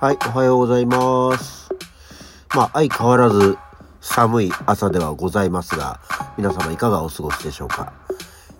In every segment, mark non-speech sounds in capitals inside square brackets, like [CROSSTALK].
はい、おはようございます。まあ、相変わらず寒い朝ではございますが、皆様いかがお過ごしでしょうか。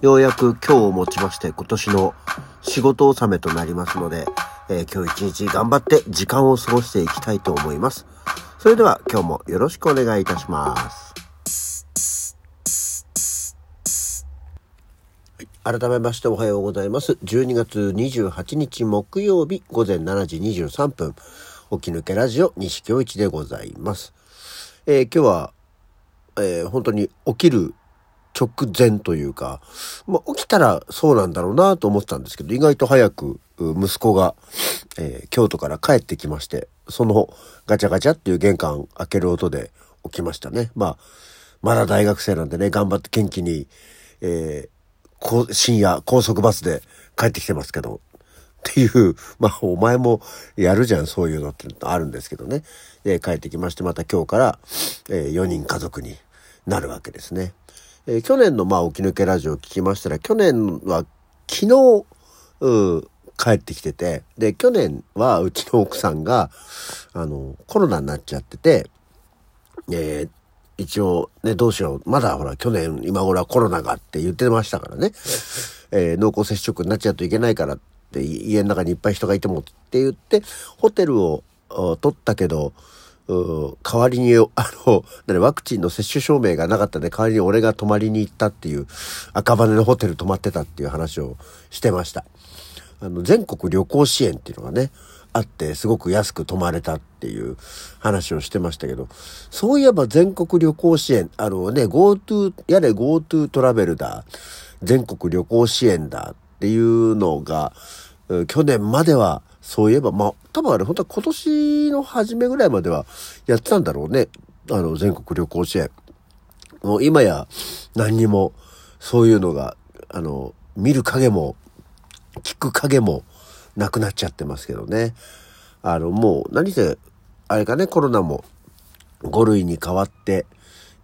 ようやく今日をもちまして今年の仕事納めとなりますので、えー今日一日頑張って時間を過ごしていきたいと思います。それでは今日もよろしくお願いいたします。改めましておはようございます。12月28日木曜日午前7時23分、起き抜けラジオ西京一でございます。えー今日は、えー本当に起きる直前というか、まあ、起きたらそうなんだろうなと思ってたんですけど、意外と早く息子が、えー京都から帰ってきまして、そのガチャガチャっていう玄関開ける音で起きましたね。まあ、まだ大学生なんでね、頑張って元気に、えー深夜高速バスで帰ってきてますけど、っていう、[LAUGHS] まあ、お前もやるじゃん、そういうのってあるんですけどね。で、帰ってきまして、また今日から、え4人家族になるわけですね。えー去年の、まあ、起き抜けラジオを聞きましたら、去年は昨日、う帰ってきてて、で、去年はうちの奥さんが、あの、コロナになっちゃってて、えー一応ね、どうしよう。まだほら、去年、今頃はコロナがって言ってましたからね。えー濃厚接触になっちゃうといけないからって、家の中にいっぱい人がいてもって言って、ホテルをあ取ったけど、う代わりに、あの、何ワクチンの接種証明がなかったんで、代わりに俺が泊まりに行ったっていう、赤羽のホテル泊まってたっていう話をしてました。あの、全国旅行支援っていうのがね、あって、すごく安く泊まれたっていう話をしてましたけど、そういえば全国旅行支援、あのね、GoTo、やれ GoTo トラベルだ、全国旅行支援だっていうのが、去年までは、そういえば、まあ、多分あれ、本当は今年の初めぐらいまではやってたんだろうね。あの、全国旅行支援。もう今や何にもそういうのが、あの、見る影も聞く影もなくなっちゃってますけどね。あの、もう何せ、あれかね、コロナも5類に変わって、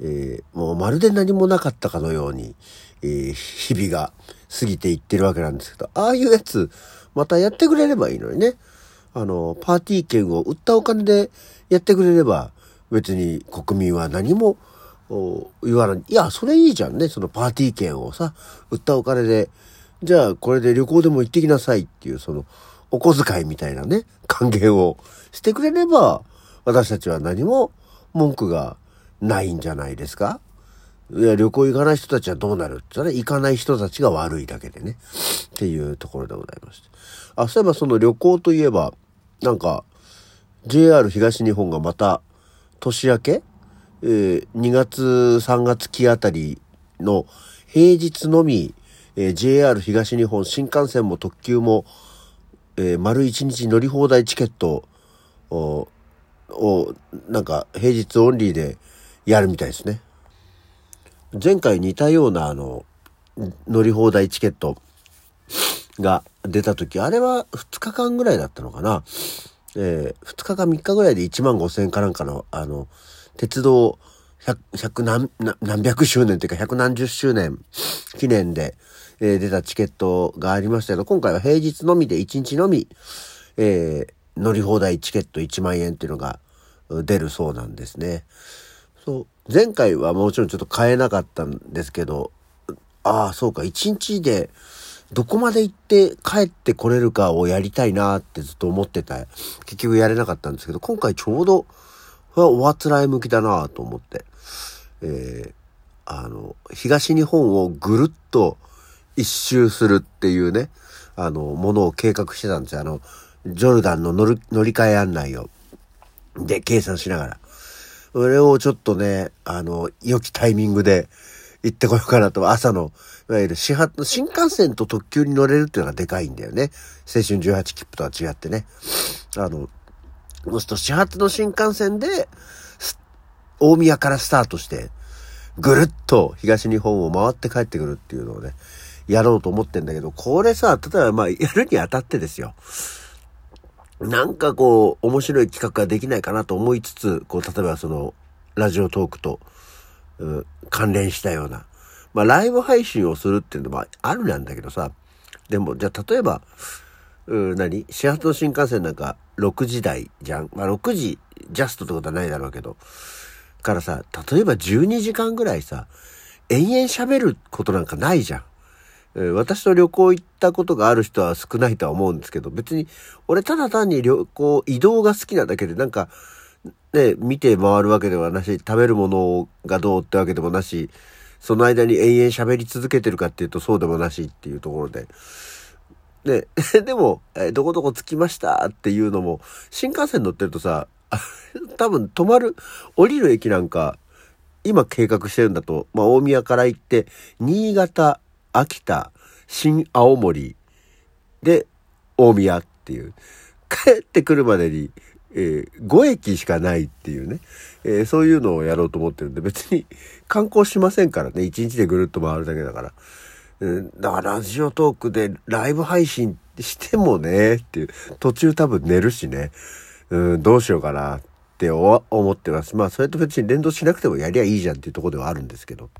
えーもうまるで何もなかったかのように、えー日々が過ぎていってるわけなんですけど、ああいうやつ、またやってくれればいいのにね。あの、パーティー券を売ったお金でやってくれれば、別に国民は何も言わない。いや、それいいじゃんね。そのパーティー券をさ、売ったお金で、じゃあこれで旅行でも行ってきなさいっていう、その、お小遣いみたいなね、還元をしてくれれば、私たちは何も文句がないんじゃないですか？いや、旅行行かない人たちはどうなるって言ったら、行かない人たちが悪いだけでね。っていうところでございまして。あ、そういえばその旅行といえば、なんか、JR 東日本がまた、年明け？えー2月3月期あたりの平日のみ、えー JR 東日本新幹線も特急も、えー丸1日乗り放題チケットを、をなんか平日オンリーでやるみたいですね。前回似たようなあの、乗り放題チケットが出た時、あれは2日間ぐらいだったのかな。えー、2日か3日ぐらいで1万5千円かなんかの、あの、鉄道100、何、何百周年というか100何十周年記念で、えー出たチケットがありましたけど、今回は平日のみで1日のみ、えー乗り放題チケット1万円っていうのが出るそうなんですね。そう。前回はもちろんちょっと買えなかったんですけど、ああ、そうか、1日でどこまで行って帰ってこれるかをやりたいなってずっと思ってた。結局やれなかったんですけど、今回ちょうど、うわおあつらい向きだなと思って、えーあの、東日本をぐるっと一周するっていうね、あの、ものを計画してたんですよ。あの、ジョルダンの乗る乗り換え案内を、で、計算しながら。それをちょっとね、あの、良きタイミングで行ってこようかなと、朝の、いわゆる始発の、新幹線と特急に乗れるっていうのがでかいんだよね。青春18切符とは違ってね。あの、そうすると始発の新幹線で、大宮からスタートして、ぐるっと東日本を回って帰ってくるっていうのをね、やろうと思ってんだけど、これさ、例えばまあ、やるにあたってですよ。なんかこう、面白い企画ができないかなと思いつつ、こう、例えばその、ラジオトークと、うん関連したような。まあ、ライブ配信をするっていうのもあるなんだけどさ。でも、じゃあ、例えば、うん、何？始発の新幹線なんか、6時台じゃん？まあ6時ジャストってことはないだろうけど。からさ、例えば12時間ぐらいさ、延々喋ることなんかないじゃん。私と旅行行ったことがある人は少ないとは思うんですけど、別に俺ただ単に旅行、移動が好きなだけでなんか、ね、見て回るわけではなし、食べるものがどうってわけでもなし、その間に延々喋り続けてるかっていうとそうでもなしっていうところで。で、[LAUGHS] でも、えどこどこ着きましたっていうのも、新幹線乗ってるとさ、[LAUGHS] 多分止まる、降りる駅なんか、今計画してるんだと、まあ大宮から行って、新潟、秋田、新青森で大宮っていう、帰ってくるまでに、えー、5駅しかないっていうね、えー、そういうのをやろうと思ってるんで、別に観光しませんからね、1日でぐるっと回るだけだから。だからラジオトークでライブ配信してもね、っていう、途中多分寝るしね、うん、どうしようかなって思ってます。まあ、それと別に連動しなくてもやりゃいいじゃんっていうとこではあるんですけど。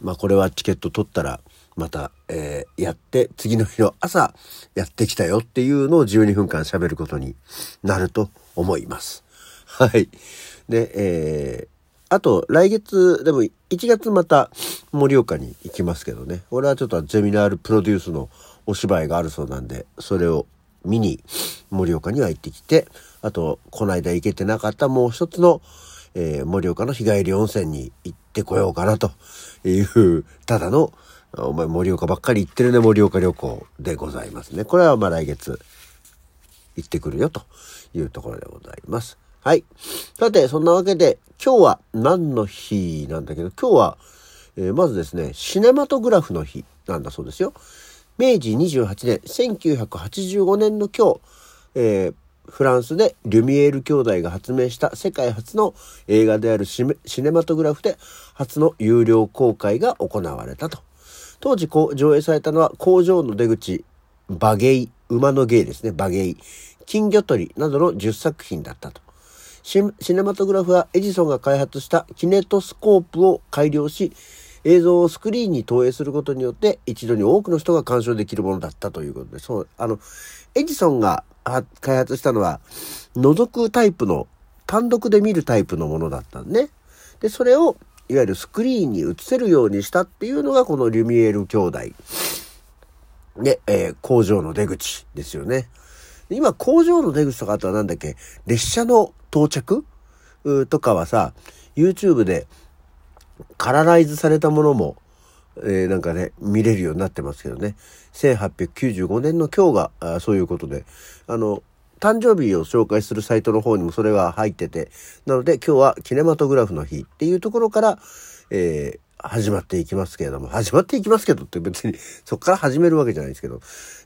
まあ、これはチケット取ったら、また、えー、やって、次の日の朝、やってきたよっていうのを12分間喋ることになると思います。はい。で、えー、あと、来月、でも1月また盛岡に行きますけどね。俺はちょっとゼミナールプロデュースのお芝居があるそうなんで、それを見に盛岡には行ってきて、あと、この間行けてなかったもう一つの、えー、盛岡の日帰り温泉に行ってこようかなという、ただのお前盛岡ばっかり行ってるね、盛岡旅行でございますね。これはまあ来月行ってくるよというところでございます。はい。さて、そんなわけで、今日は何の日なんだけど、今日は、えー、まずですね、シネマトグラフの日なんだそうですよ。明治28年、1985年の今日、えー、フランスでリュミエール兄弟が発明した世界初の映画であるシネマトグラフで初の有料公開が行われたと当時上映されたのは工場の出口、馬芸、馬の芸ですね、馬芸、金魚取りなどの10作品だったと。シネマトグラフはエジソンが開発したキネトスコープを改良し、映像をスクリーンに投影することによって一度に多くの人が鑑賞できるものだったということで、そう、あの、エジソンが開発したのは、覗くタイプの、単独で見るタイプのものだったんね。で、それをいわゆるスクリーンに映せるようにしたっていうのがこのリュミエール兄弟。で、えー、工場の出口ですよね。今、工場の出口とかあとはなんだっけ、列車の到着？とかはさ、YouTube でカラライズされたものも、えー、なんかね、見れるようになってますけどね。1895年の今日が、そういうことで、あの、誕生日を紹介するサイトの方にもそれが入ってて、なので今日はキネマトグラフの日っていうところから、えー、始まっていきますけれども、始まっていきますけどって別に [LAUGHS] そこから始めるわけじゃないですけど。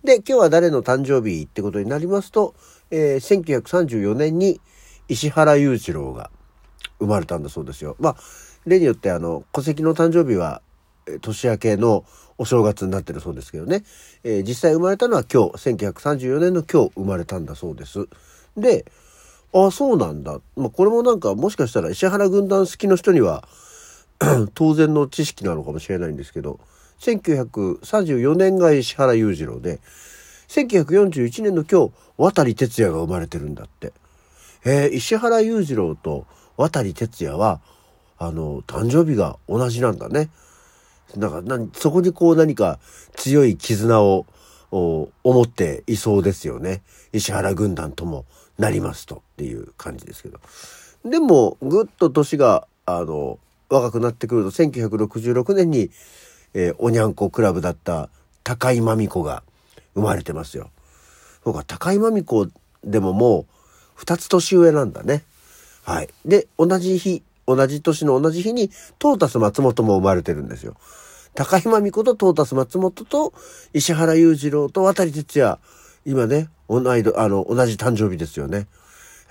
で、今日は誰の誕生日ってことになりますと、えー、1934年に石原裕次郎が生まれたんだそうですよ。まあ、例によってあの、戸籍の誕生日は年明けのお正月になってるそうですけどね、えー、実際生まれたのは今日、1934年の今日生まれたんだそうです。で、ああ、そうなんだ。まあ、これもなんかもしかしたら石原軍団好きの人には [CLEARS THROAT] 当然の知識なのかもしれないんですけど、1934年が石原裕次郎で、1941年の今日、渡哲也が生まれてるんだって。えー、石原裕次郎と渡哲也は、あの、誕生日が同じなんだね。なんか、そこにこう何か強い絆を思っていそうですよね。石原軍団ともなりますとっていう感じですけど。でも、ぐっと年が、あの、若くなってくると、1966年に、えー、おにゃんこクラブだった高井真美子が生まれてますよ。そうか、高井真美子でももう、二つ年上なんだね。はい。で、同じ日、同じ年の同じ日にトータス松本も生まれてるんですよ。高山美子とトータス松本と石原裕次郎と渡哲也、今ね、同いあの、同じ誕生日ですよね。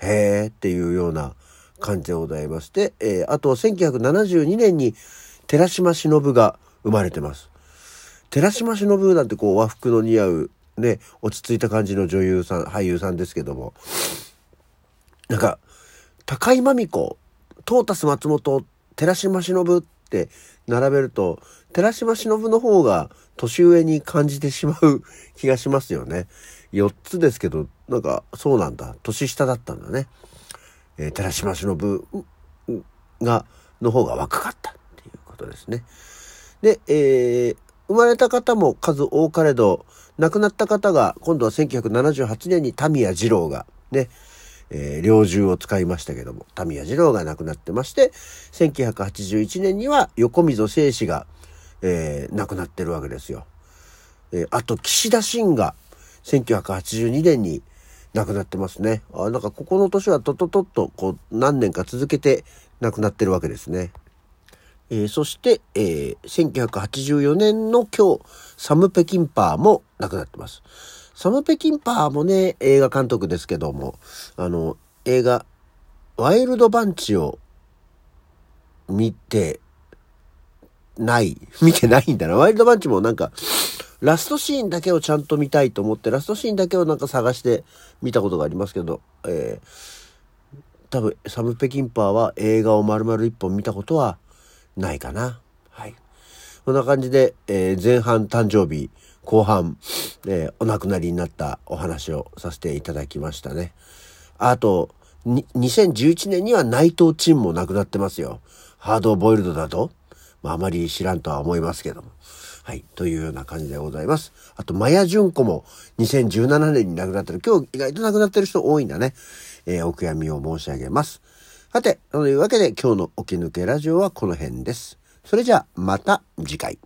へーっていうような感じでございまして、えー、あと1972年に寺島しのぶが生まれてます。寺島しのぶなんてこう和服の似合うね、落ち着いた感じの女優さん、俳優さんですけども、なんか、高井真美子トータス松本、寺島しのぶって並べると、寺島しの方が年上に感じてしまう気がしますよね。4つですけど、なんか、そうなんだ。年下だったんだね。えー、寺島しのぶが、の方が若かったっていうことですね。で、えー、生まれた方も数多かれど、亡くなった方が、今度は1978年にタミヤ二郎が、ね、えー、猟銃を使いましたけども、タミヤ二郎が亡くなってまして、1981年には横溝正史が、えー、亡くなってるわけですよ。えー、あと、岸田新が、1982年に亡くなってますね。あなんかここの年はとととっと、こう、何年か続けて亡くなってるわけですね。えー、そして、えー、1984年の今日、サム・ペキンパーも亡くなってます。サム・ペキンパーもね、映画監督ですけども、あの、映画、ワイルド・バンチを見てない。[LAUGHS] 見てないんだな。ワイルド・バンチもなんか、ラストシーンだけをちゃんと見たいと思って、ラストシーンだけをなんか探して見たことがありますけど、えー、多分、サム・ペキンパーは映画を丸々一本見たことはないかな。はい。こんな感じで、えー、前半誕生日、後半、えー、お亡くなりになったお話をさせていただきましたね。あと、2011年には内藤陳も亡くなってますよ。ハードボイルドだと。まあ、あまり知らんとは思いますけども。はい。というような感じでございます。あと、マヤ純子も2017年に亡くなってる。今日意外と亡くなってる人多いんだね。えー、お悔やみを申し上げます。さて、というわけで今日の起き抜けラジオはこの辺です。それじゃあまた次回。